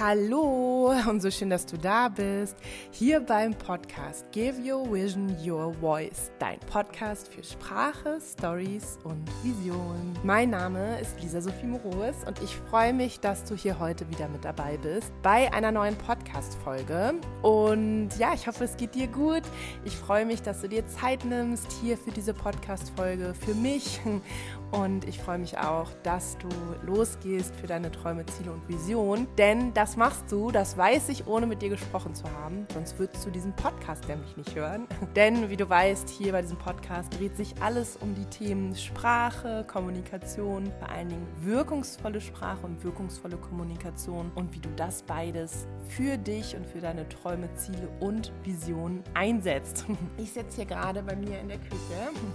Hallo und so schön, dass du da bist. Hier beim Podcast Give Your Vision Your Voice, dein Podcast für Sprache, Stories und Vision. Mein Name ist Lisa Sophie Moroes und ich freue mich, dass du hier heute wieder mit dabei bist bei einer neuen Podcast-Folge. Und ja, ich hoffe, es geht dir gut. Ich freue mich, dass du dir Zeit nimmst hier für diese Podcast-Folge, für mich. Und ich freue mich auch, dass du losgehst für deine Träume, Ziele und Vision. Denn das machst du, das weiß ich, ohne mit dir gesprochen zu haben. Sonst würdest du diesen Podcast nämlich nicht hören. Denn wie du weißt, hier bei diesem Podcast dreht sich alles um die Themen Sprache, Kommunikation, vor allen Dingen wirkungsvolle Sprache und wirkungsvolle Kommunikation und wie du das beides für dich und für deine Träume, Ziele und Visionen einsetzt. Ich sitze hier gerade bei mir in der Küche.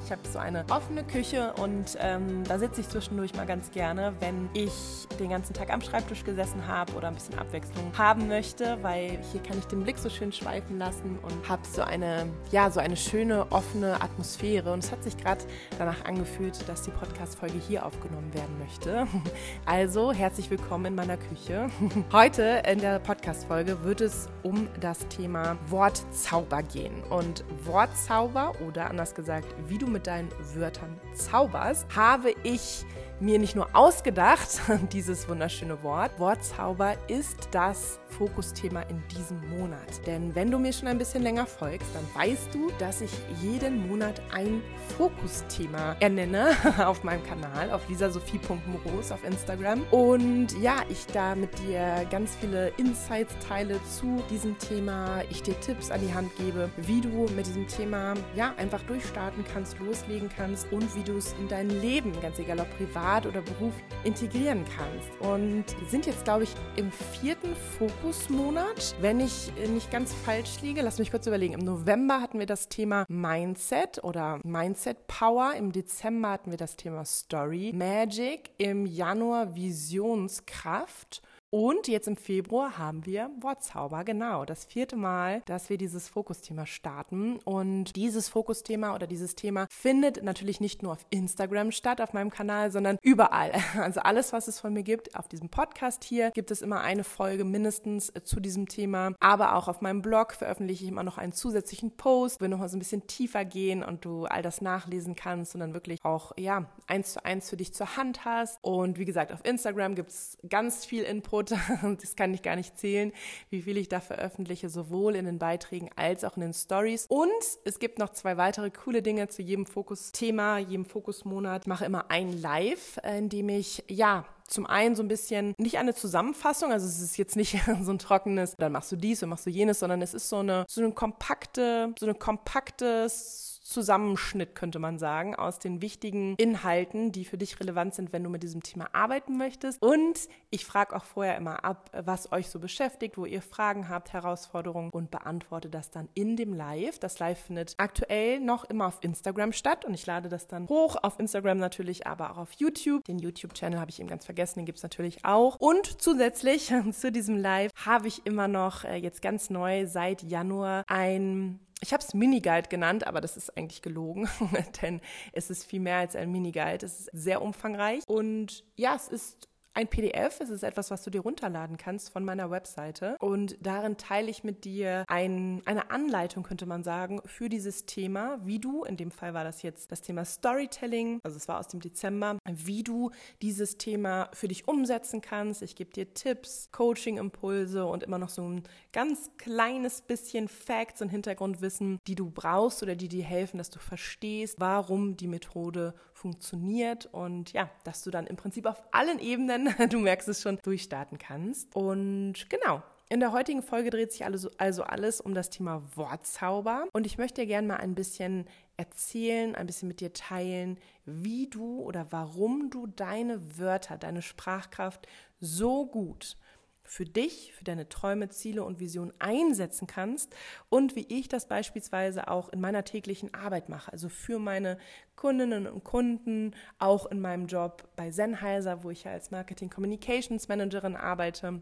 Ich habe so eine offene Küche und ähm, da sitze ich zwischendurch mal ganz gerne, wenn ich den ganzen Tag am Schreibtisch gesessen habe oder ein bisschen Abwechslung haben möchte, weil hier kann ich den Blick so schön schweifen lassen und habe so eine, ja, so eine schöne, offene Atmosphäre. Und es hat sich gerade danach angefühlt, dass die Podcast-Folge hier aufgenommen werden möchte. Also herzlich willkommen in meiner Küche. Heute in der Podcast-Folge wird es um das Thema Wortzauber gehen. Und Wortzauber oder anders gesagt, wie du mit deinen Wörtern zauberst, habe ich mir nicht nur ausgedacht, dieses wunderschöne Wort. Wortzauber ist das Fokusthema in diesem Monat. Denn wenn du mir schon ein bisschen länger folgst, dann weißt du, dass ich jeden Monat ein Fokusthema ernenne auf meinem Kanal, auf lisasophie.moros auf Instagram. Und ja, ich da mit dir ganz viele Insights teile zu diesem Thema, ich dir Tipps an die Hand gebe, wie du mit diesem Thema ja einfach durchstarten kannst, loslegen kannst und wie du es in dein Leben, ganz egal ob privat oder Beruf, integrieren kannst. Und sind jetzt, glaube ich, im vierten Fokus Fokusmonat. Wenn ich nicht ganz falsch liege, lass mich kurz überlegen. Im November hatten wir das Thema Mindset oder Mindset Power. Im Dezember hatten wir das Thema Story Magic. Im Januar Visionskraft. Und jetzt im Februar haben wir Wortzauber, genau, das vierte Mal, dass wir dieses Fokusthema starten. Und dieses Fokusthema oder dieses Thema findet natürlich nicht nur auf Instagram statt, auf meinem Kanal, sondern überall. Also alles, was es von mir gibt, auf diesem Podcast hier gibt es immer eine Folge mindestens zu diesem Thema. Aber auch auf meinem Blog veröffentliche ich immer noch einen zusätzlichen Post, wir nochmal so ein bisschen tiefer gehen und du all das nachlesen kannst und dann wirklich auch, ja, eins zu eins für dich zur Hand hast. Und wie gesagt, auf Instagram gibt es ganz viel Input Angebot, das kann ich gar nicht zählen, wie viel ich da veröffentliche, sowohl in den Beiträgen als auch in den Stories. Und es gibt noch zwei weitere coole Dinge zu jedem Fokusthema, jedem Fokusmonat. Ich mache immer ein Live, in dem ich, ja, zum einen so ein bisschen nicht eine Zusammenfassung, also es ist jetzt nicht so ein trockenes, dann machst du dies und machst du jenes, sondern es ist so eine so eine kompakte, so eine kompaktes Zusammenschnitt, könnte man sagen, aus den wichtigen Inhalten, die für dich relevant sind, wenn du mit diesem Thema arbeiten möchtest. Und ich frage auch vorher immer ab, was euch so beschäftigt, wo ihr Fragen habt, Herausforderungen und beantworte das dann in dem Live. Das Live findet aktuell noch immer auf Instagram statt und ich lade das dann hoch auf Instagram natürlich, aber auch auf YouTube. Den YouTube-Channel habe ich eben ganz vergessen, den gibt es natürlich auch. Und zusätzlich zu diesem Live habe ich immer noch äh, jetzt ganz neu seit Januar ein ich habe es Mini-Guide genannt, aber das ist eigentlich gelogen, denn es ist viel mehr als ein Mini-Guide. Es ist sehr umfangreich und ja, es ist ein PDF. Es ist etwas, was du dir runterladen kannst von meiner Webseite. Und darin teile ich mit dir ein, eine Anleitung, könnte man sagen, für dieses Thema, wie du, in dem Fall war das jetzt das Thema Storytelling, also es war aus dem Dezember, wie du dieses Thema für dich umsetzen kannst. Ich gebe dir Tipps, Coaching-Impulse und immer noch so ein ganz kleines bisschen Facts und Hintergrundwissen, die du brauchst oder die dir helfen, dass du verstehst, warum die Methode funktioniert und ja, dass du dann im Prinzip auf allen Ebenen, du merkst es schon, durchstarten kannst. Und genau, in der heutigen Folge dreht sich also, alles um das Thema Wortzauber und ich möchte dir gerne mal ein bisschen erzählen, ein bisschen mit dir teilen, wie du oder warum du deine Wörter, deine Sprachkraft so gut für dich, für deine Träume, Ziele und Visionen einsetzen kannst und wie ich das beispielsweise auch in meiner täglichen Arbeit mache, also für meine Kundinnen und Kunden, auch in meinem Job bei Sennheiser, wo ich ja als Marketing Communications Managerin arbeite.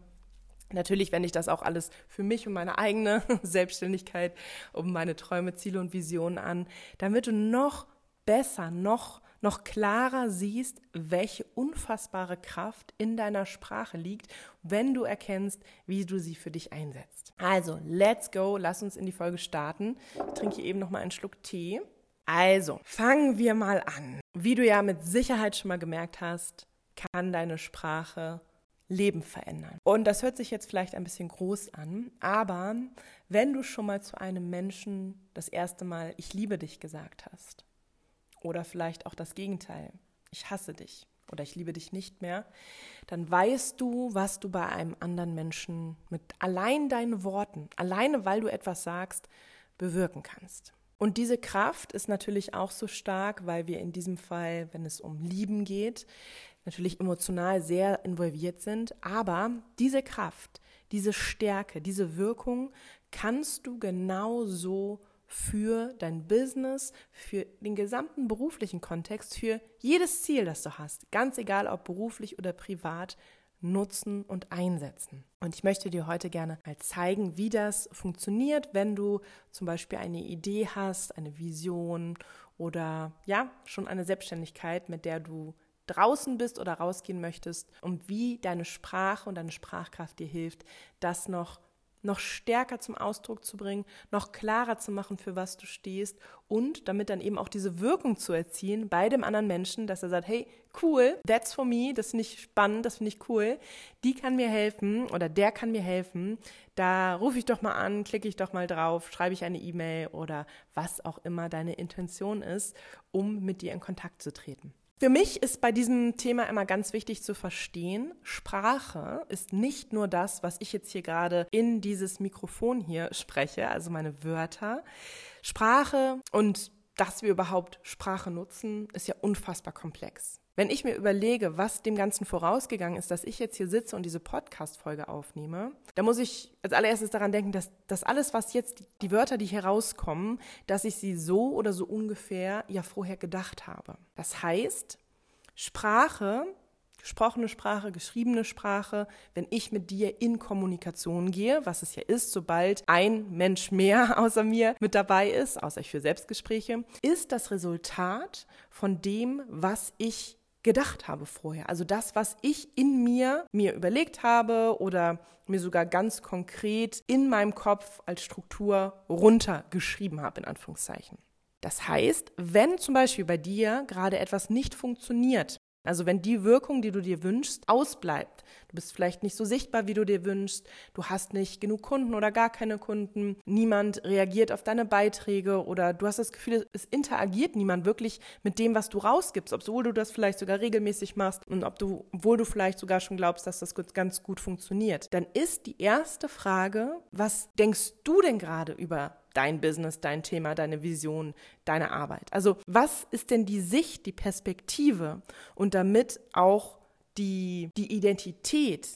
Natürlich wende ich das auch alles für mich und meine eigene Selbstständigkeit, um meine Träume, Ziele und Visionen an, damit du noch besser, noch noch klarer siehst, welche unfassbare Kraft in deiner Sprache liegt, wenn du erkennst, wie du sie für dich einsetzt. Also, let's go, lass uns in die Folge starten. Ich trinke eben noch mal einen Schluck Tee. Also, fangen wir mal an. Wie du ja mit Sicherheit schon mal gemerkt hast, kann deine Sprache Leben verändern. Und das hört sich jetzt vielleicht ein bisschen groß an, aber wenn du schon mal zu einem Menschen das erste Mal Ich liebe dich gesagt hast, oder vielleicht auch das Gegenteil, ich hasse dich oder ich liebe dich nicht mehr, dann weißt du, was du bei einem anderen Menschen mit allein deinen Worten, alleine weil du etwas sagst, bewirken kannst. Und diese Kraft ist natürlich auch so stark, weil wir in diesem Fall, wenn es um Lieben geht, natürlich emotional sehr involviert sind. Aber diese Kraft, diese Stärke, diese Wirkung kannst du genauso für dein Business, für den gesamten beruflichen Kontext, für jedes Ziel, das du hast, ganz egal ob beruflich oder privat, nutzen und einsetzen. Und ich möchte dir heute gerne mal zeigen, wie das funktioniert, wenn du zum Beispiel eine Idee hast, eine Vision oder ja, schon eine Selbstständigkeit, mit der du draußen bist oder rausgehen möchtest und wie deine Sprache und deine Sprachkraft dir hilft, das noch noch stärker zum Ausdruck zu bringen, noch klarer zu machen, für was du stehst und damit dann eben auch diese Wirkung zu erzielen bei dem anderen Menschen, dass er sagt, hey, cool, that's for me, das finde ich spannend, das finde ich cool, die kann mir helfen oder der kann mir helfen, da rufe ich doch mal an, klicke ich doch mal drauf, schreibe ich eine E-Mail oder was auch immer deine Intention ist, um mit dir in Kontakt zu treten. Für mich ist bei diesem Thema immer ganz wichtig zu verstehen, Sprache ist nicht nur das, was ich jetzt hier gerade in dieses Mikrofon hier spreche, also meine Wörter. Sprache und dass wir überhaupt Sprache nutzen, ist ja unfassbar komplex. Wenn ich mir überlege, was dem Ganzen vorausgegangen ist, dass ich jetzt hier sitze und diese Podcast-Folge aufnehme, da muss ich als allererstes daran denken, dass das alles, was jetzt die Wörter, die hier rauskommen, dass ich sie so oder so ungefähr ja vorher gedacht habe. Das heißt, Sprache, gesprochene Sprache, geschriebene Sprache, wenn ich mit dir in Kommunikation gehe, was es ja ist, sobald ein Mensch mehr außer mir mit dabei ist, außer ich für Selbstgespräche, ist das Resultat von dem, was ich gedacht habe vorher. Also das, was ich in mir mir überlegt habe oder mir sogar ganz konkret in meinem Kopf als Struktur runtergeschrieben habe, in Anführungszeichen. Das heißt, wenn zum Beispiel bei dir gerade etwas nicht funktioniert, also wenn die Wirkung, die du dir wünschst, ausbleibt, du bist vielleicht nicht so sichtbar, wie du dir wünschst, du hast nicht genug Kunden oder gar keine Kunden, niemand reagiert auf deine Beiträge oder du hast das Gefühl, es interagiert niemand wirklich mit dem, was du rausgibst, obwohl du das vielleicht sogar regelmäßig machst und ob du, obwohl du vielleicht sogar schon glaubst, dass das ganz gut funktioniert, dann ist die erste Frage, was denkst du denn gerade über dein Business, dein Thema, deine Vision, deine Arbeit. Also was ist denn die Sicht, die Perspektive und damit auch die, die Identität,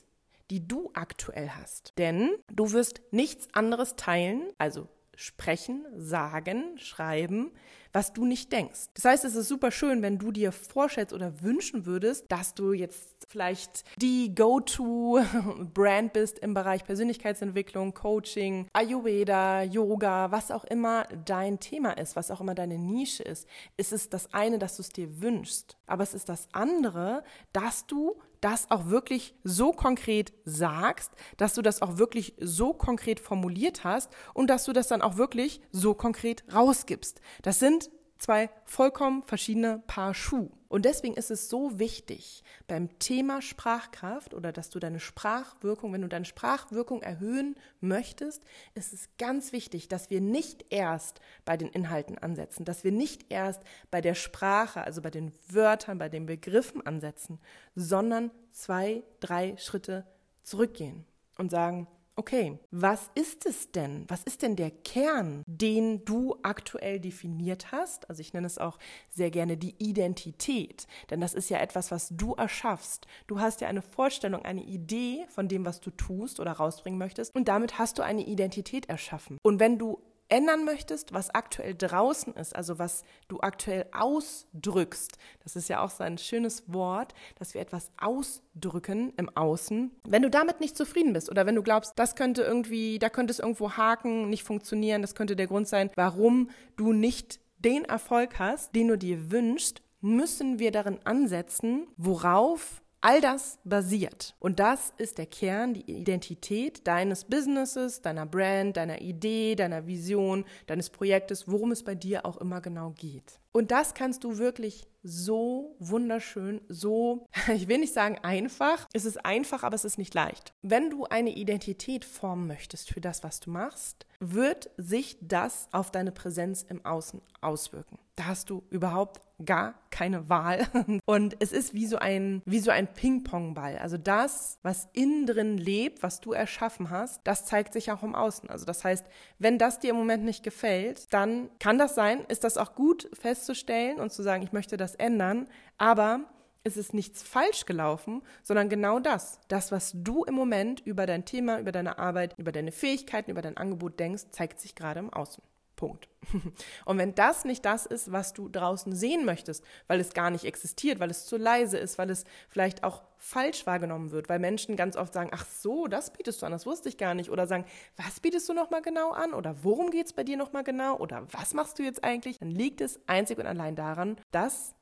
die du aktuell hast? Denn du wirst nichts anderes teilen, also sprechen, sagen, schreiben, was du nicht denkst. Das heißt, es ist super schön, wenn du dir vorstellst oder wünschen würdest, dass du jetzt vielleicht die Go-to-Brand bist im Bereich Persönlichkeitsentwicklung, Coaching, Ayurveda, Yoga, was auch immer dein Thema ist, was auch immer deine Nische ist. Es ist das eine, dass du es dir wünschst, aber es ist das andere, dass du das auch wirklich so konkret sagst, dass du das auch wirklich so konkret formuliert hast und dass du das dann auch wirklich so konkret rausgibst. Das sind zwei vollkommen verschiedene Paar Schuh. Und deswegen ist es so wichtig beim Thema Sprachkraft oder dass du deine Sprachwirkung, wenn du deine Sprachwirkung erhöhen möchtest, ist es ganz wichtig, dass wir nicht erst bei den Inhalten ansetzen, dass wir nicht erst bei der Sprache, also bei den Wörtern, bei den Begriffen ansetzen, sondern zwei, drei Schritte zurückgehen und sagen, okay, was ist es denn? Was ist denn der Kern, den du aktuell definiert hast? Also ich nenne es auch sehr gerne die Identität, denn das ist ja etwas, was du erschaffst. Du hast ja eine Vorstellung, eine Idee von dem, was du tust oder rausbringen möchtest und damit hast du eine Identität erschaffen. Und wenn du ändern möchtest, was aktuell draußen ist, also was du aktuell ausdrückst, das ist ja auch so ein schönes Wort, dass wir etwas ausdrücken im Außen. Wenn du damit nicht zufrieden bist oder wenn du glaubst, das könnte irgendwie, da könnte es irgendwo haken, nicht funktionieren, das könnte der Grund sein, warum du nicht den Erfolg hast, den du dir wünschst, müssen wir darin ansetzen, worauf all das basiert. Und das ist der Kern, die Identität deines Businesses, deiner Brand, deiner Idee, deiner Vision, deines Projektes, worum es bei dir auch immer genau geht. Und das kannst du wirklich so wunderschön, so, ich will nicht sagen einfach, es ist einfach, aber es ist nicht leicht. Wenn du eine Identität formen möchtest für das, was du machst, wird sich das auf deine Präsenz im Außen auswirken. Da hast du überhaupt gar keine Wahl. Und es ist wie so ein, wie so ein Ping-Pong-Ball. Also das, was innen drin lebt, was du erschaffen hast, das zeigt sich auch im Außen. Also das heißt, wenn das dir im Moment nicht gefällt, dann kann das sein, ist das auch gut festzustellen und zu sagen, ich möchte das ändern. Aber es ist nichts falsch gelaufen, sondern genau das. Das, was du im Moment über dein Thema, über deine Arbeit, über deine Fähigkeiten, über dein Angebot denkst, zeigt sich gerade im Außen. Punkt. Und wenn das nicht das ist, was du draußen sehen möchtest, weil es gar nicht existiert, weil es zu leise ist, weil es vielleicht auch falsch wahrgenommen wird, weil Menschen ganz oft sagen, ach so, das bietest du an, das wusste ich gar nicht, oder sagen, was bietest du nochmal genau an, oder worum geht es bei dir nochmal genau, oder was machst du jetzt eigentlich, dann liegt es einzig und allein daran, dass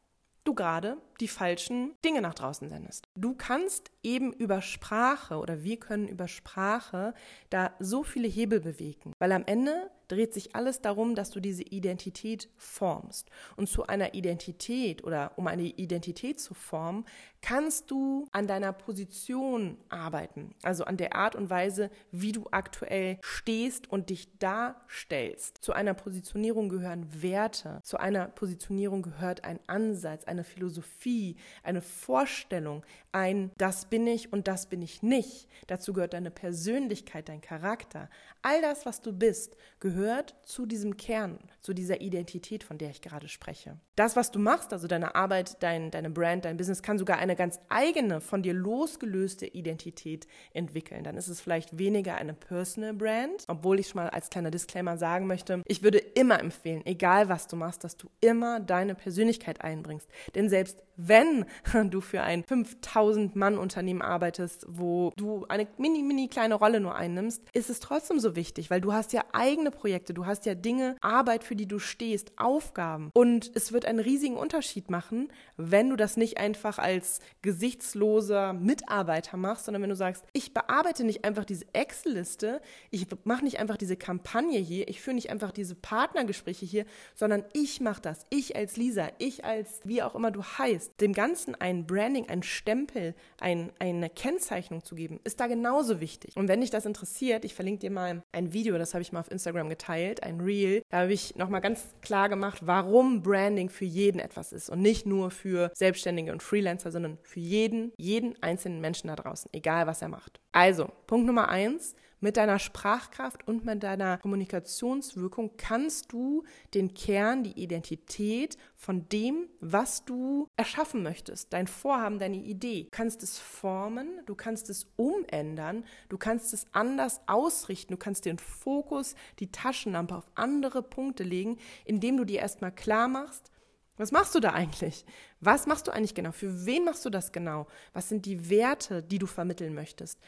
du gerade die falschen Dinge nach draußen sendest. Du kannst eben über Sprache oder wir können über Sprache da so viele Hebel bewegen, weil am Ende dreht sich alles darum, dass du diese Identität formst. Und zu einer Identität oder um eine Identität zu formen, kannst du an deiner Position arbeiten, also an der Art und Weise, wie du aktuell stehst und dich darstellst. Zu einer Positionierung gehören Werte, zu einer Positionierung gehört ein Ansatz, eine Philosophie, eine Vorstellung, ein das bin ich und das bin ich nicht. Dazu gehört deine Persönlichkeit, dein Charakter. All das, was du bist, gehört zu diesem Kern, zu dieser Identität, von der ich gerade spreche. Das, was du machst, also deine Arbeit, dein, deine Brand, dein Business, kann sogar eine ganz eigene, von dir losgelöste Identität entwickeln. Dann ist es vielleicht weniger eine Personal Brand, obwohl ich schon mal als kleiner Disclaimer sagen möchte, ich würde immer empfehlen, egal was du machst, dass du immer deine Persönlichkeit einbringst. Denn selbst wenn du für ein 5000 Mann Unternehmen arbeitest, wo du eine mini, mini kleine Rolle nur einnimmst, ist es trotzdem so wichtig, weil du hast ja eigene Projekte, du hast ja Dinge, Arbeit, für die du stehst, Aufgaben. Und es wird einen riesigen Unterschied machen, wenn du das nicht einfach als gesichtsloser Mitarbeiter machst, sondern wenn du sagst, ich bearbeite nicht einfach diese Excel-Liste, ich mache nicht einfach diese Kampagne hier, ich führe nicht einfach diese Partnergespräche hier, sondern ich mache das. Ich als Lisa, ich als wie auch immer du heißt, dem Ganzen ein Branding, ein Stempel, ein, eine Kennzeichnung zu geben, ist da genauso wichtig. Und wenn dich das interessiert, ich verlinke dir mal ein Video, das habe ich mal auf Instagram geteilt, ein Reel. Da habe ich nochmal ganz klar gemacht, warum Branding für jeden etwas ist und nicht nur für Selbstständige und Freelancer, sondern für jeden, jeden einzelnen Menschen da draußen, egal was er macht. Also, Punkt Nummer eins, mit deiner Sprachkraft und mit deiner Kommunikationswirkung kannst du den Kern, die Identität von dem, was du erschaffen möchtest, dein Vorhaben, deine Idee, du kannst es formen, du kannst es umändern, du kannst es anders ausrichten, du kannst den Fokus, die Taschenlampe auf andere Punkte legen, indem du dir erstmal klar machst, was machst du da eigentlich? Was machst du eigentlich genau? Für wen machst du das genau? Was sind die Werte, die du vermitteln möchtest?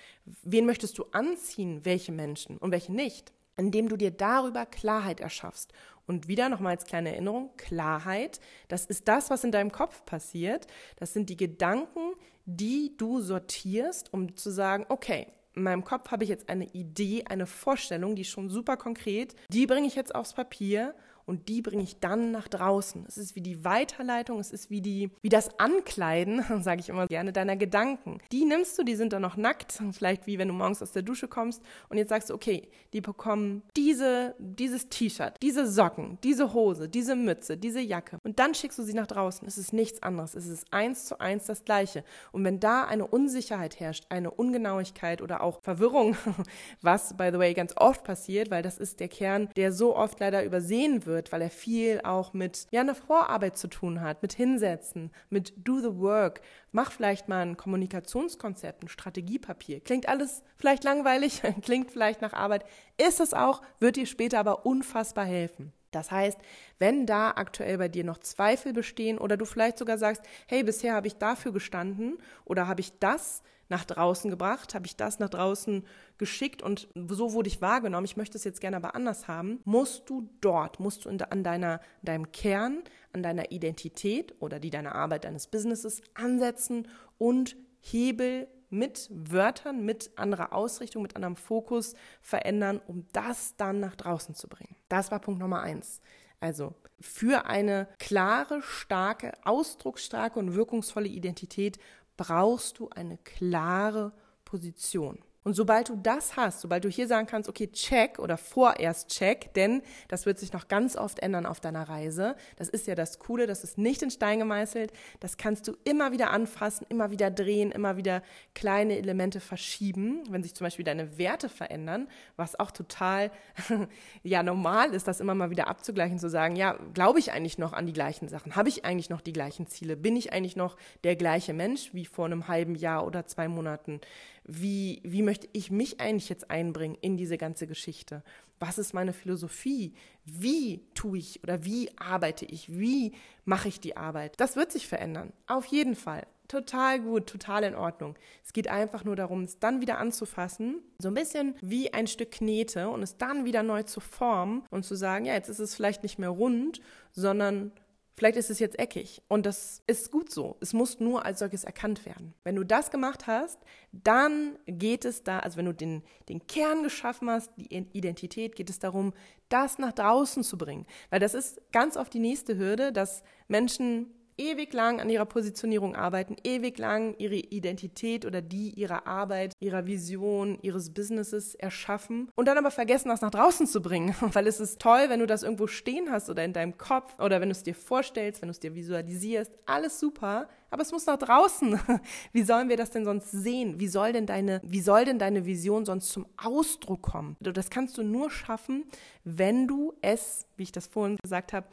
Wen möchtest du anziehen? Welche Menschen und welche nicht? Indem du dir darüber Klarheit erschaffst. Und wieder nochmal als kleine Erinnerung, Klarheit, das ist das, was in deinem Kopf passiert. Das sind die Gedanken, die du sortierst, um zu sagen, okay, in meinem Kopf habe ich jetzt eine Idee, eine Vorstellung, die ist schon super konkret, die bringe ich jetzt aufs Papier und die bringe ich dann nach draußen. Es ist wie die Weiterleitung, es ist wie, die, wie das Ankleiden, sage ich immer gerne, deiner Gedanken. Die nimmst du, die sind dann noch nackt, vielleicht wie wenn du morgens aus der Dusche kommst und jetzt sagst du, okay, die bekommen diese, dieses T-Shirt, diese Socken, diese Hose, diese Mütze, diese Jacke und dann schickst du sie nach draußen. Es ist nichts anderes, es ist eins zu eins das Gleiche. Und wenn da eine Unsicherheit herrscht, eine Ungenauigkeit oder auch Verwirrung, was, by the way, ganz oft passiert, weil das ist der Kern, der so oft leider übersehen wird, wird, weil er viel auch mit ja, einer Vorarbeit zu tun hat, mit Hinsetzen, mit Do the Work. Mach vielleicht mal ein Kommunikationskonzept, ein Strategiepapier. Klingt alles vielleicht langweilig, klingt vielleicht nach Arbeit, ist es auch, wird dir später aber unfassbar helfen. Das heißt, wenn da aktuell bei dir noch Zweifel bestehen oder du vielleicht sogar sagst, hey, bisher habe ich dafür gestanden oder habe ich das nach draußen gebracht, habe ich das nach draußen geschickt und so wurde ich wahrgenommen, ich möchte es jetzt gerne aber anders haben, musst du dort, musst du an deiner, deinem Kern, an deiner Identität oder die deiner Arbeit, deines Businesses ansetzen und Hebel mit Wörtern, mit anderer Ausrichtung, mit anderem Fokus verändern, um das dann nach draußen zu bringen. Das war Punkt Nummer eins. Also für eine klare, starke, ausdrucksstarke und wirkungsvolle Identität brauchst du eine klare Position. Und sobald du das hast, sobald du hier sagen kannst, okay, check oder vorerst check, denn das wird sich noch ganz oft ändern auf deiner Reise. Das ist ja das Coole, das ist nicht in Stein gemeißelt. Das kannst du immer wieder anfassen, immer wieder drehen, immer wieder kleine Elemente verschieben, wenn sich zum Beispiel deine Werte verändern, was auch total ja normal ist, das immer mal wieder abzugleichen, zu sagen, ja, glaube ich eigentlich noch an die gleichen Sachen? Habe ich eigentlich noch die gleichen Ziele? Bin ich eigentlich noch der gleiche Mensch wie vor einem halben Jahr oder zwei Monaten? Wie, wie möchte ich mich eigentlich jetzt einbringen in diese ganze Geschichte? Was ist meine Philosophie? Wie tue ich oder wie arbeite ich? Wie mache ich die Arbeit? Das wird sich verändern. Auf jeden Fall. Total gut, total in Ordnung. Es geht einfach nur darum, es dann wieder anzufassen, so ein bisschen wie ein Stück Knete und es dann wieder neu zu formen und zu sagen, ja, jetzt ist es vielleicht nicht mehr rund, sondern Vielleicht ist es jetzt eckig und das ist gut so. Es muss nur als solches erkannt werden. Wenn du das gemacht hast, dann geht es da, also wenn du den, den Kern geschaffen hast, die Identität, geht es darum, das nach draußen zu bringen. Weil das ist ganz oft die nächste Hürde, dass Menschen ewig lang an ihrer Positionierung arbeiten, ewig lang ihre Identität oder die ihrer Arbeit, ihrer Vision, ihres Businesses erschaffen und dann aber vergessen, das nach draußen zu bringen. Weil es ist toll, wenn du das irgendwo stehen hast oder in deinem Kopf oder wenn du es dir vorstellst, wenn du es dir visualisierst, alles super, aber es muss nach draußen. Wie sollen wir das denn sonst sehen? Wie soll denn deine, wie soll denn deine Vision sonst zum Ausdruck kommen? Das kannst du nur schaffen, wenn du es, wie ich das vorhin gesagt habe,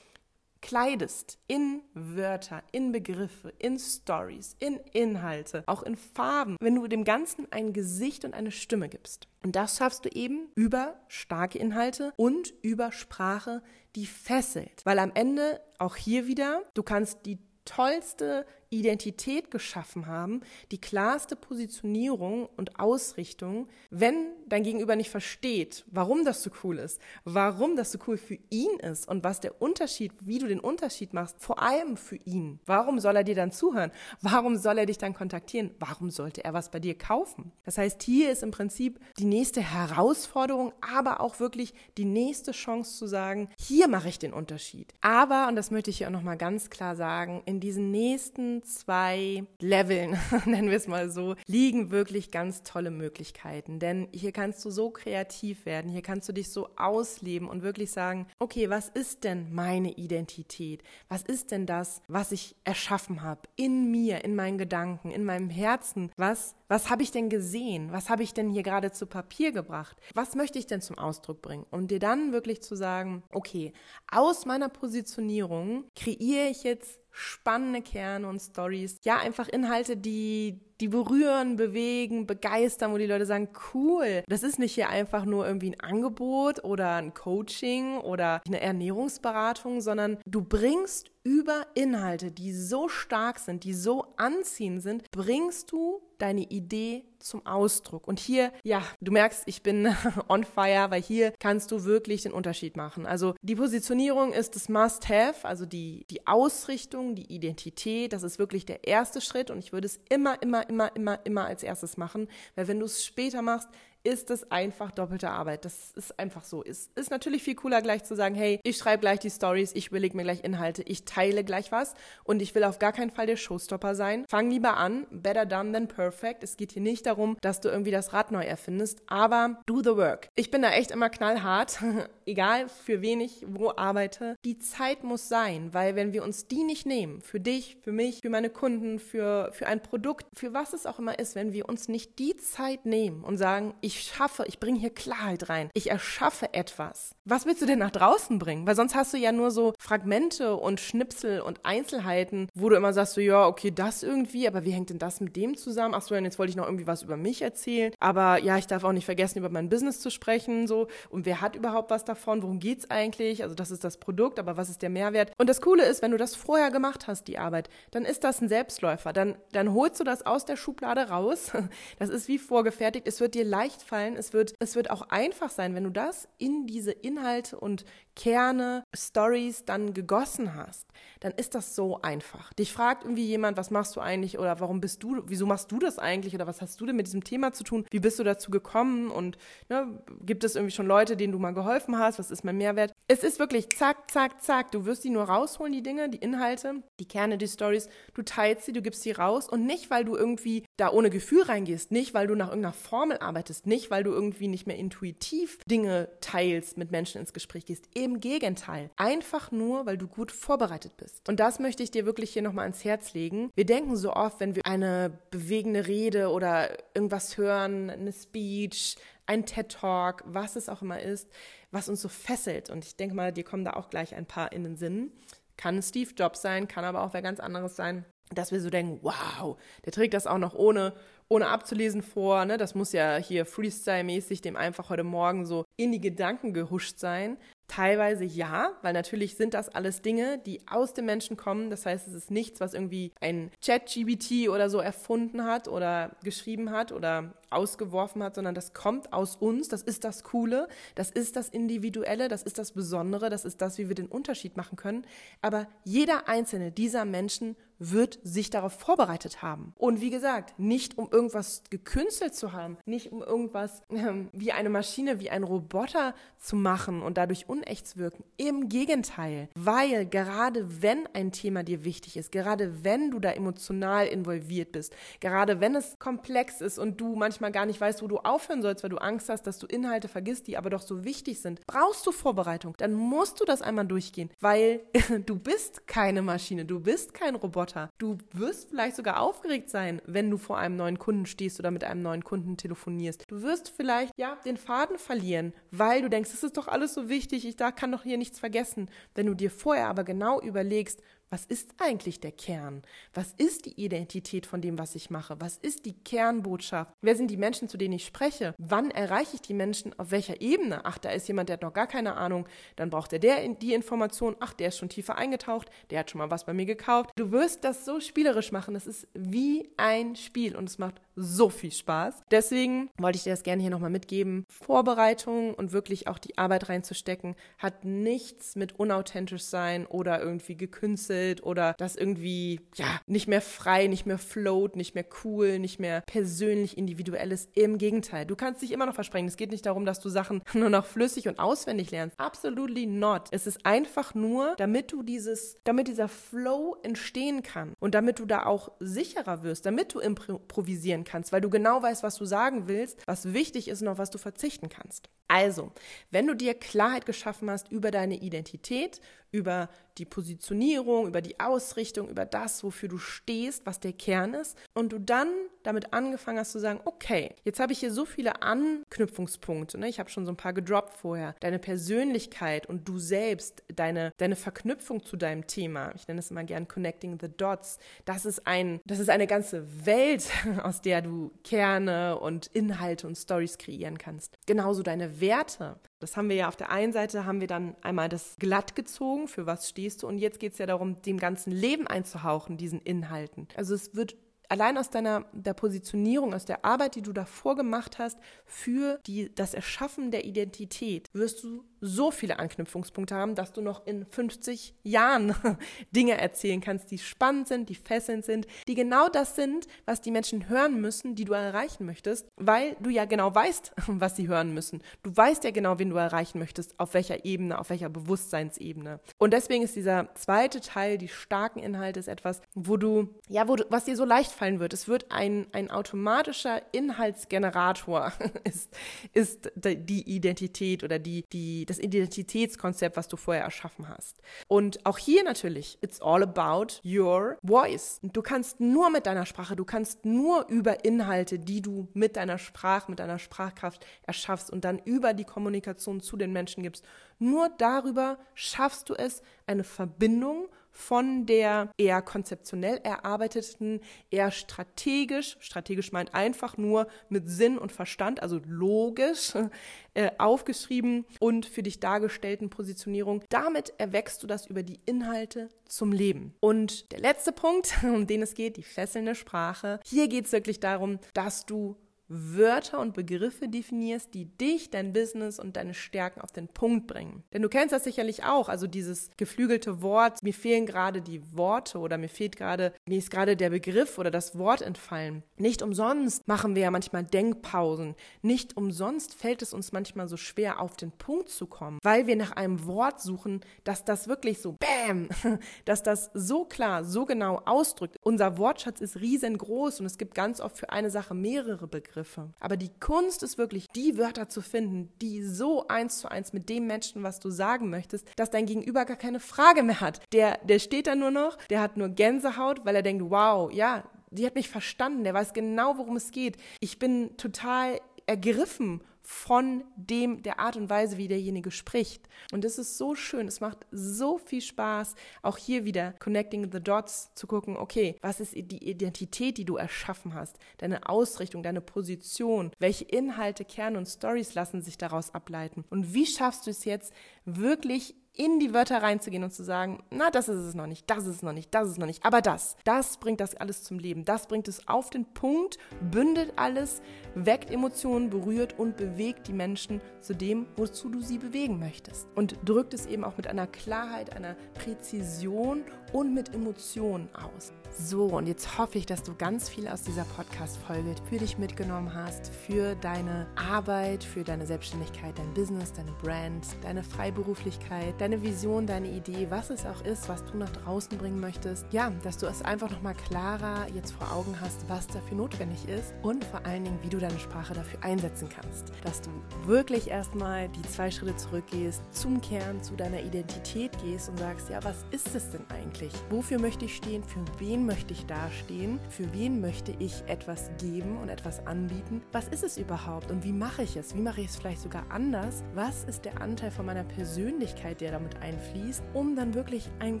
kleidest in Wörter, in Begriffe, in Stories, in Inhalte, auch in Farben, wenn du dem Ganzen ein Gesicht und eine Stimme gibst. Und das schaffst du eben über starke Inhalte und über Sprache, die fesselt. Weil am Ende auch hier wieder, du kannst die tollste Identität geschaffen haben, die klarste Positionierung und Ausrichtung, wenn dein Gegenüber nicht versteht, warum das so cool ist, warum das so cool für ihn ist und was der Unterschied, wie du den Unterschied machst, vor allem für ihn. Warum soll er dir dann zuhören? Warum soll er dich dann kontaktieren? Warum sollte er was bei dir kaufen? Das heißt, hier ist im Prinzip die nächste Herausforderung, aber auch wirklich die nächste Chance zu sagen, hier mache ich den Unterschied. Aber, und das möchte ich hier auch nochmal ganz klar sagen, in diesen nächsten zwei Leveln, nennen wir es mal so, liegen wirklich ganz tolle Möglichkeiten. Denn hier kannst du so kreativ werden, hier kannst du dich so ausleben und wirklich sagen, okay, was ist denn meine Identität? Was ist denn das, was ich erschaffen habe in mir, in meinen Gedanken, in meinem Herzen? Was, was habe ich denn gesehen? Was habe ich denn hier gerade zu Papier gebracht? Was möchte ich denn zum Ausdruck bringen? Und dir dann wirklich zu sagen, okay, aus meiner Positionierung kreiere ich jetzt spannende Kerne und Stories. Ja, einfach Inhalte, die, die berühren, bewegen, begeistern, wo die Leute sagen, cool, das ist nicht hier einfach nur irgendwie ein Angebot oder ein Coaching oder eine Ernährungsberatung, sondern du bringst über Inhalte, die so stark sind, die so anziehend sind, bringst du deine Idee zum Ausdruck. Und hier, ja, du merkst, ich bin on fire, weil hier kannst du wirklich den Unterschied machen. Also die Positionierung ist das Must-Have, also die, die Ausrichtung, die Identität, das ist wirklich der erste Schritt und ich würde es immer, immer, immer, immer, immer als erstes machen, weil wenn du es später machst, ist es einfach doppelte Arbeit. Das ist einfach so. Es ist natürlich viel cooler, gleich zu sagen, hey, ich schreibe gleich die Stories, ich überlege mir gleich Inhalte, ich teile gleich was und ich will auf gar keinen Fall der Showstopper sein. Fang lieber an, better done than perfect. Es geht hier nicht darum, dass du irgendwie das Rad neu erfindest, aber do the work. Ich bin da echt immer knallhart, egal für wen ich wo arbeite. Die Zeit muss sein, weil wenn wir uns die nicht nehmen, für dich, für mich, für meine Kunden, für, für ein Produkt, für was es auch immer ist, wenn wir uns nicht die Zeit nehmen und sagen, ich ich schaffe, ich bringe hier Klarheit rein. Ich erschaffe etwas. Was willst du denn nach draußen bringen? Weil sonst hast du ja nur so Fragmente und Schnipsel und Einzelheiten, wo du immer sagst, so, ja, okay, das irgendwie, aber wie hängt denn das mit dem zusammen? Ach so, und jetzt wollte ich noch irgendwie was über mich erzählen. Aber ja, ich darf auch nicht vergessen, über mein Business zu sprechen, so. Und wer hat überhaupt was davon? Worum geht's eigentlich? Also, das ist das Produkt, aber was ist der Mehrwert? Und das Coole ist, wenn du das vorher gemacht hast, die Arbeit, dann ist das ein Selbstläufer. Dann, dann holst du das aus der Schublade raus. Das ist wie vorgefertigt. Es wird dir leicht fallen. Es wird, es wird auch einfach sein, wenn du das in diese Inhalte und Kerne, Stories dann gegossen hast, dann ist das so einfach. Dich fragt irgendwie jemand, was machst du eigentlich oder warum bist du, wieso machst du das eigentlich oder was hast du denn mit diesem Thema zu tun? Wie bist du dazu gekommen und ne, gibt es irgendwie schon Leute, denen du mal geholfen hast? Was ist mein Mehrwert? Es ist wirklich zack, zack, zack. Du wirst die nur rausholen, die Dinge, die Inhalte, die Kerne, die Stories. Du teilst sie, du gibst sie raus und nicht, weil du irgendwie da ohne Gefühl reingehst, nicht, weil du nach irgendeiner Formel arbeitest, nicht, weil du irgendwie nicht mehr intuitiv Dinge teilst, mit Menschen ins Gespräch gehst. Im Gegenteil. Einfach nur, weil du gut vorbereitet bist. Und das möchte ich dir wirklich hier nochmal ans Herz legen. Wir denken so oft, wenn wir eine bewegende Rede oder irgendwas hören, eine Speech, ein TED-Talk, was es auch immer ist, was uns so fesselt. Und ich denke mal, dir kommen da auch gleich ein paar in den Sinn. Kann Steve Jobs sein, kann aber auch wer ganz anderes sein dass wir so denken, wow, der trägt das auch noch ohne, ohne abzulesen vor. Ne? Das muss ja hier Freestyle-mäßig dem einfach heute Morgen so in die Gedanken gehuscht sein. Teilweise ja, weil natürlich sind das alles Dinge, die aus dem Menschen kommen. Das heißt, es ist nichts, was irgendwie ein Chat-GBT oder so erfunden hat oder geschrieben hat oder ausgeworfen hat, sondern das kommt aus uns. Das ist das Coole, das ist das Individuelle, das ist das Besondere, das ist das, wie wir den Unterschied machen können. Aber jeder einzelne dieser Menschen wird sich darauf vorbereitet haben. Und wie gesagt, nicht um irgendwas gekünstelt zu haben, nicht um irgendwas ähm, wie eine Maschine, wie ein Roboter zu machen und dadurch unecht zu wirken. Im Gegenteil, weil gerade wenn ein Thema dir wichtig ist, gerade wenn du da emotional involviert bist, gerade wenn es komplex ist und du manchmal gar nicht weißt, wo du aufhören sollst, weil du Angst hast, dass du Inhalte vergisst, die aber doch so wichtig sind, brauchst du Vorbereitung. Dann musst du das einmal durchgehen, weil du bist keine Maschine, du bist kein Roboter Roboter. Du wirst vielleicht sogar aufgeregt sein, wenn du vor einem neuen Kunden stehst oder mit einem neuen Kunden telefonierst. Du wirst vielleicht ja den Faden verlieren, weil du denkst, es ist doch alles so wichtig, ich da kann doch hier nichts vergessen. Wenn du dir vorher aber genau überlegst, was ist eigentlich der Kern? Was ist die Identität von dem, was ich mache? Was ist die Kernbotschaft? Wer sind die Menschen, zu denen ich spreche? Wann erreiche ich die Menschen? Auf welcher Ebene? Ach, da ist jemand, der hat noch gar keine Ahnung. Dann braucht er der die Information. Ach, der ist schon tiefer eingetaucht. Der hat schon mal was bei mir gekauft. Du wirst das so spielerisch machen. Das ist wie ein Spiel und es macht so viel Spaß. Deswegen wollte ich dir das gerne hier nochmal mitgeben. Vorbereitung und wirklich auch die Arbeit reinzustecken hat nichts mit unauthentisch sein oder irgendwie gekünstelt oder das irgendwie, ja, nicht mehr frei, nicht mehr float, nicht mehr cool, nicht mehr persönlich individuell ist. Im Gegenteil. Du kannst dich immer noch versprengen. Es geht nicht darum, dass du Sachen nur noch flüssig und auswendig lernst. Absolutely not. Es ist einfach nur, damit du dieses, damit dieser Flow entstehen kann und damit du da auch sicherer wirst, damit du improvisieren kannst, weil du genau weißt, was du sagen willst, was wichtig ist und auf was du verzichten kannst. Also, wenn du dir Klarheit geschaffen hast über deine Identität, über die Positionierung, über die Ausrichtung, über das, wofür du stehst, was der Kern ist, und du dann damit angefangen hast zu sagen, okay, jetzt habe ich hier so viele Anknüpfungspunkte, ne? ich habe schon so ein paar gedroppt vorher, deine Persönlichkeit und du selbst, deine, deine Verknüpfung zu deinem Thema, ich nenne es immer gern Connecting the Dots, das ist, ein, das ist eine ganze Welt, aus der du Kerne und Inhalte und Stories kreieren kannst. Genauso deine Werte, das haben wir ja auf der einen Seite, haben wir dann einmal das glatt gezogen, für was stehst du, und jetzt geht es ja darum, dem ganzen Leben einzuhauchen, diesen Inhalten. Also es wird allein aus deiner der Positionierung, aus der Arbeit, die du davor gemacht hast, für die, das Erschaffen der Identität, wirst du so viele Anknüpfungspunkte haben, dass du noch in 50 Jahren Dinge erzählen kannst, die spannend sind, die fesselnd sind, die genau das sind, was die Menschen hören müssen, die du erreichen möchtest, weil du ja genau weißt, was sie hören müssen. Du weißt ja genau, wen du erreichen möchtest, auf welcher Ebene, auf welcher Bewusstseinsebene. Und deswegen ist dieser zweite Teil, die starken Inhalte, ist etwas, wo du, ja, wo du, was dir so leicht fallen wird. Es wird ein, ein automatischer Inhaltsgenerator, ist, ist die Identität oder die, die das Identitätskonzept, was du vorher erschaffen hast. Und auch hier natürlich, it's all about your voice. Du kannst nur mit deiner Sprache, du kannst nur über Inhalte, die du mit deiner Sprache, mit deiner Sprachkraft erschaffst und dann über die Kommunikation zu den Menschen gibst, nur darüber schaffst du es, eine Verbindung von der eher konzeptionell erarbeiteten, eher strategisch, strategisch meint einfach nur mit Sinn und Verstand, also logisch äh, aufgeschrieben und für dich dargestellten Positionierung. Damit erwächst du das über die Inhalte zum Leben. Und der letzte Punkt, um den es geht, die fesselnde Sprache. Hier geht es wirklich darum, dass du Wörter und Begriffe definierst, die dich, dein Business und deine Stärken auf den Punkt bringen. Denn du kennst das sicherlich auch, also dieses geflügelte Wort, mir fehlen gerade die Worte oder mir fehlt gerade, mir ist gerade der Begriff oder das Wort entfallen. Nicht umsonst machen wir ja manchmal Denkpausen. Nicht umsonst fällt es uns manchmal so schwer, auf den Punkt zu kommen, weil wir nach einem Wort suchen, dass das wirklich so BÄM, dass das so klar, so genau ausdrückt. Unser Wortschatz ist riesengroß und es gibt ganz oft für eine Sache mehrere Begriffe. Begriffe. Aber die Kunst ist wirklich, die Wörter zu finden, die so eins zu eins mit dem Menschen, was du sagen möchtest, dass dein Gegenüber gar keine Frage mehr hat. Der, der steht da nur noch, der hat nur Gänsehaut, weil er denkt, wow, ja, die hat mich verstanden, der weiß genau, worum es geht. Ich bin total ergriffen von dem, der Art und Weise, wie derjenige spricht. Und es ist so schön, es macht so viel Spaß, auch hier wieder connecting the dots zu gucken, okay, was ist die Identität, die du erschaffen hast, deine Ausrichtung, deine Position, welche Inhalte, Kerne und Stories lassen sich daraus ableiten? Und wie schaffst du es jetzt wirklich in die Wörter reinzugehen und zu sagen, na, das ist es noch nicht, das ist es noch nicht, das ist es noch nicht, aber das, das bringt das alles zum Leben, das bringt es auf den Punkt, bündelt alles, weckt Emotionen, berührt und bewegt die Menschen zu dem, wozu du sie bewegen möchtest. Und drückt es eben auch mit einer Klarheit, einer Präzision und mit Emotionen aus. So, und jetzt hoffe ich, dass du ganz viel aus dieser Podcast-Folge für dich mitgenommen hast, für deine Arbeit, für deine Selbstständigkeit, dein Business, deine Brand, deine Freiberuflichkeit, deine Vision, deine Idee, was es auch ist, was du nach draußen bringen möchtest. Ja, dass du es einfach nochmal klarer jetzt vor Augen hast, was dafür notwendig ist und vor allen Dingen, wie du deine Sprache dafür einsetzen kannst. Dass du wirklich erstmal die zwei Schritte zurückgehst, zum Kern, zu deiner Identität gehst und sagst, ja, was ist es denn eigentlich? Wofür möchte ich stehen? Für wen möchte ich dastehen? Für wen möchte ich etwas geben und etwas anbieten? Was ist es überhaupt und wie mache ich es? Wie mache ich es vielleicht sogar anders? Was ist der Anteil von meiner Persönlichkeit, der damit einfließt, um dann wirklich ein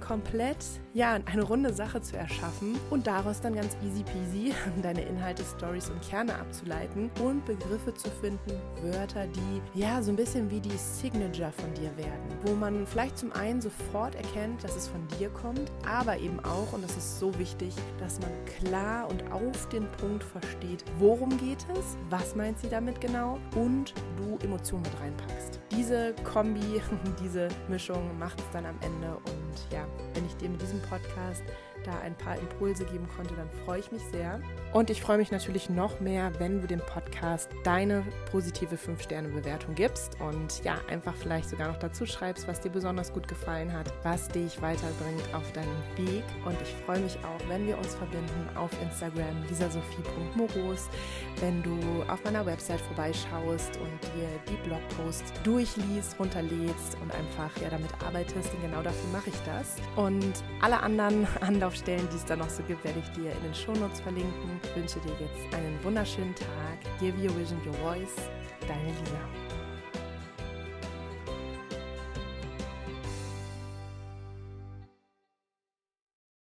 komplett, ja, eine runde Sache zu erschaffen und daraus dann ganz easy peasy deine Inhalte, Stories und Kerne abzuleiten und Begriffe zu finden, Wörter, die ja so ein bisschen wie die Signature von dir werden, wo man vielleicht zum einen sofort erkennt, dass es von dir kommt, aber eben auch, und das ist so wichtig, wichtig, dass man klar und auf den Punkt versteht, worum geht es, was meint sie damit genau und du Emotionen mit reinpackst. Diese Kombi, diese Mischung macht es dann am Ende und ja, wenn ich dir mit diesem Podcast da ein paar Impulse geben konnte, dann freue ich mich sehr. Und ich freue mich natürlich noch mehr, wenn du dem Podcast deine positive 5-Sterne-Bewertung gibst und ja, einfach vielleicht sogar noch dazu schreibst, was dir besonders gut gefallen hat, was dich weiterbringt auf deinem Weg. Und ich freue mich auch, wenn wir uns verbinden auf Instagram, lisasophie.moros, wenn du auf meiner Website vorbeischaust und dir die Blogposts durchliest, runterlädst und einfach ja damit arbeitest. Und genau dafür mache ich das. Und alle anderen Anlaufstellen, die es da noch so gibt, werde ich dir in den Shownotes verlinken. Ich wünsche dir jetzt einen wunderschönen Tag. Give your vision your voice. Deine Lisa.